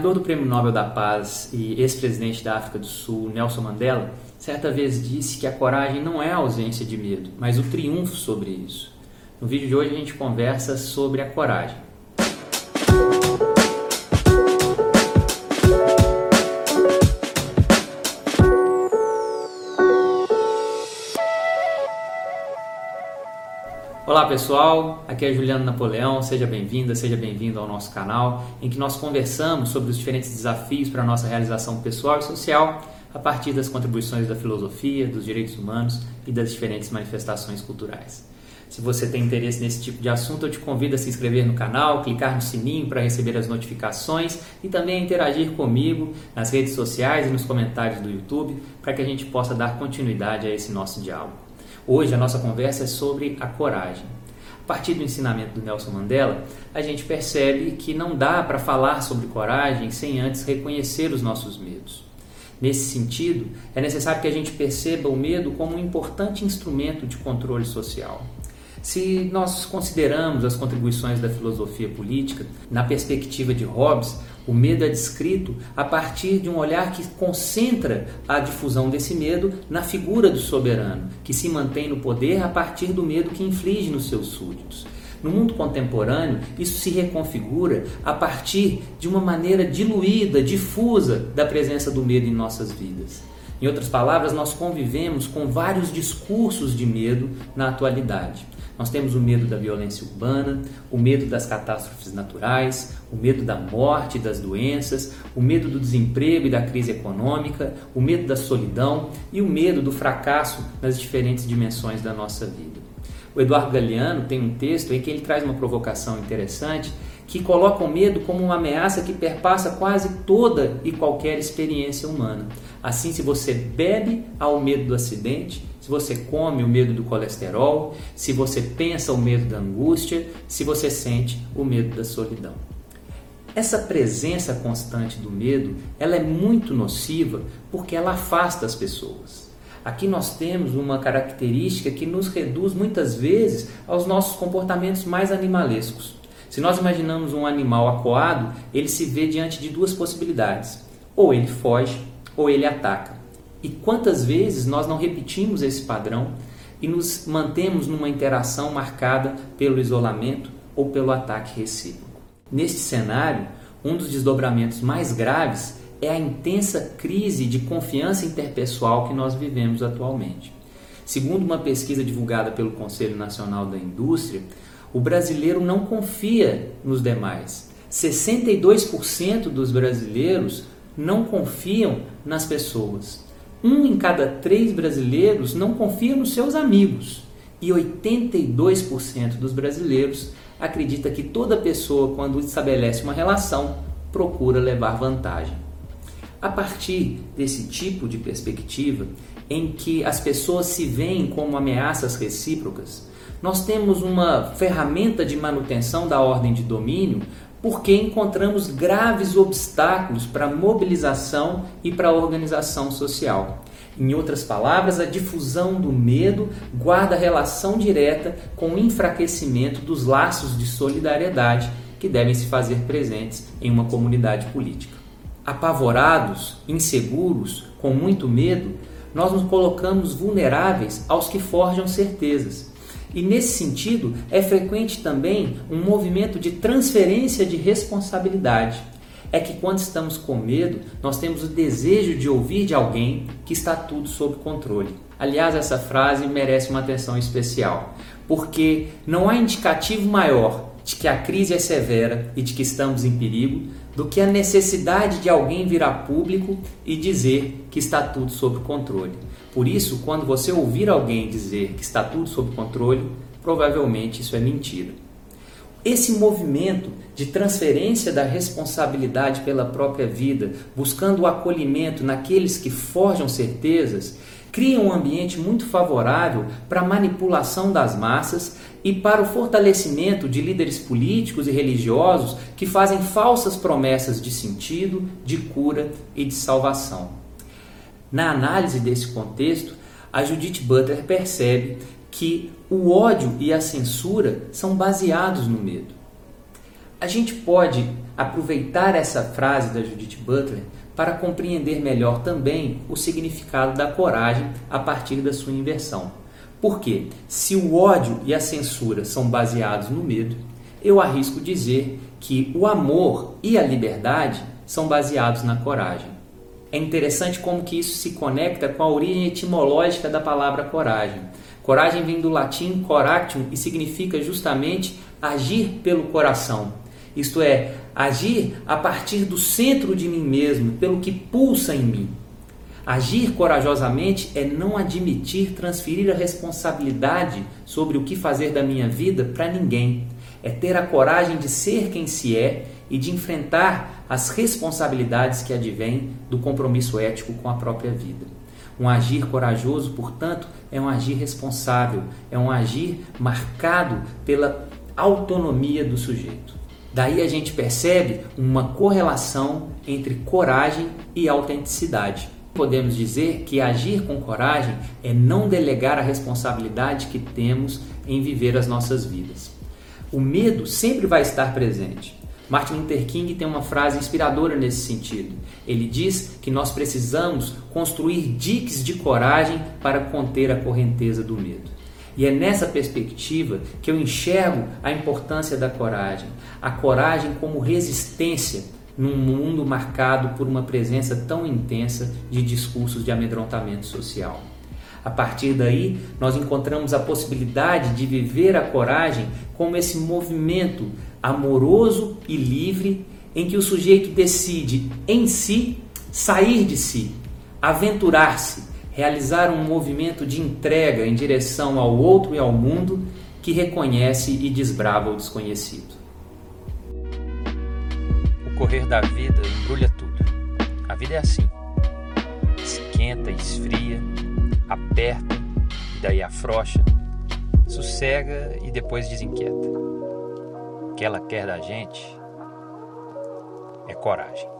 ganhador do Prêmio Nobel da Paz e ex-presidente da África do Sul, Nelson Mandela, certa vez disse que a coragem não é a ausência de medo, mas o triunfo sobre isso. No vídeo de hoje a gente conversa sobre a coragem. Pessoal, aqui é Juliano Napoleão, seja bem-vinda, seja bem-vindo ao nosso canal, em que nós conversamos sobre os diferentes desafios para a nossa realização pessoal e social a partir das contribuições da filosofia, dos direitos humanos e das diferentes manifestações culturais. Se você tem interesse nesse tipo de assunto, eu te convido a se inscrever no canal, clicar no sininho para receber as notificações e também a interagir comigo nas redes sociais e nos comentários do YouTube para que a gente possa dar continuidade a esse nosso diálogo. Hoje a nossa conversa é sobre a coragem. Partir do ensinamento do Nelson Mandela, a gente percebe que não dá para falar sobre coragem sem antes reconhecer os nossos medos. Nesse sentido, é necessário que a gente perceba o medo como um importante instrumento de controle social. Se nós consideramos as contribuições da filosofia política na perspectiva de Hobbes, o medo é descrito a partir de um olhar que concentra a difusão desse medo na figura do soberano, que se mantém no poder a partir do medo que inflige nos seus súditos. No mundo contemporâneo, isso se reconfigura a partir de uma maneira diluída, difusa da presença do medo em nossas vidas. Em outras palavras, nós convivemos com vários discursos de medo na atualidade. Nós temos o medo da violência urbana, o medo das catástrofes naturais, o medo da morte das doenças, o medo do desemprego e da crise econômica, o medo da solidão e o medo do fracasso nas diferentes dimensões da nossa vida. O Eduardo Galeano tem um texto em que ele traz uma provocação interessante que coloca o medo como uma ameaça que perpassa quase toda e qualquer experiência humana. Assim, se você bebe ao medo do acidente, se você come o medo do colesterol, se você pensa o medo da angústia, se você sente o medo da solidão. Essa presença constante do medo, ela é muito nociva porque ela afasta as pessoas. Aqui nós temos uma característica que nos reduz muitas vezes aos nossos comportamentos mais animalescos. Se nós imaginamos um animal acuado, ele se vê diante de duas possibilidades: ou ele foge ou ele ataca. E quantas vezes nós não repetimos esse padrão e nos mantemos numa interação marcada pelo isolamento ou pelo ataque recíproco? Neste cenário, um dos desdobramentos mais graves é a intensa crise de confiança interpessoal que nós vivemos atualmente. Segundo uma pesquisa divulgada pelo Conselho Nacional da Indústria, o brasileiro não confia nos demais. 62% dos brasileiros não confiam nas pessoas. Um em cada três brasileiros não confia nos seus amigos. E 82% dos brasileiros acredita que toda pessoa, quando estabelece uma relação, procura levar vantagem. A partir desse tipo de perspectiva, em que as pessoas se veem como ameaças recíprocas, nós temos uma ferramenta de manutenção da ordem de domínio porque encontramos graves obstáculos para a mobilização e para a organização social. Em outras palavras, a difusão do medo guarda relação direta com o enfraquecimento dos laços de solidariedade que devem se fazer presentes em uma comunidade política. Apavorados, inseguros, com muito medo, nós nos colocamos vulneráveis aos que forjam certezas e nesse sentido, é frequente também um movimento de transferência de responsabilidade. É que quando estamos com medo, nós temos o desejo de ouvir de alguém que está tudo sob controle. Aliás, essa frase merece uma atenção especial, porque não há indicativo maior de que a crise é severa e de que estamos em perigo do que a necessidade de alguém vir a público e dizer que está tudo sob controle. Por isso, quando você ouvir alguém dizer que está tudo sob controle, provavelmente isso é mentira. Esse movimento de transferência da responsabilidade pela própria vida, buscando o acolhimento naqueles que forjam certezas, cria um ambiente muito favorável para a manipulação das massas e para o fortalecimento de líderes políticos e religiosos que fazem falsas promessas de sentido, de cura e de salvação. Na análise desse contexto, a Judith Butler percebe que o ódio e a censura são baseados no medo. A gente pode aproveitar essa frase da Judith Butler para compreender melhor também o significado da coragem a partir da sua inversão. Porque se o ódio e a censura são baseados no medo, eu arrisco dizer que o amor e a liberdade são baseados na coragem. É interessante como que isso se conecta com a origem etimológica da palavra coragem. Coragem vem do latim coractium e significa justamente agir pelo coração. Isto é, agir a partir do centro de mim mesmo, pelo que pulsa em mim. Agir corajosamente é não admitir transferir a responsabilidade sobre o que fazer da minha vida para ninguém. É ter a coragem de ser quem se é e de enfrentar as responsabilidades que advêm do compromisso ético com a própria vida. Um agir corajoso, portanto, é um agir responsável, é um agir marcado pela autonomia do sujeito. Daí a gente percebe uma correlação entre coragem e autenticidade. Podemos dizer que agir com coragem é não delegar a responsabilidade que temos em viver as nossas vidas. O medo sempre vai estar presente. Martin Luther King tem uma frase inspiradora nesse sentido. Ele diz que nós precisamos construir diques de coragem para conter a correnteza do medo. E é nessa perspectiva que eu enxergo a importância da coragem. A coragem como resistência num mundo marcado por uma presença tão intensa de discursos de amedrontamento social. A partir daí, nós encontramos a possibilidade de viver a coragem como esse movimento amoroso e livre em que o sujeito decide em si sair de si, aventurar-se, realizar um movimento de entrega em direção ao outro e ao mundo que reconhece e desbrava o desconhecido. O correr da vida embrulha tudo. A vida é assim: esquenta, esfria, aperta e daí afrouxa, sossega e depois desinquieta. O que ela quer da gente é coragem.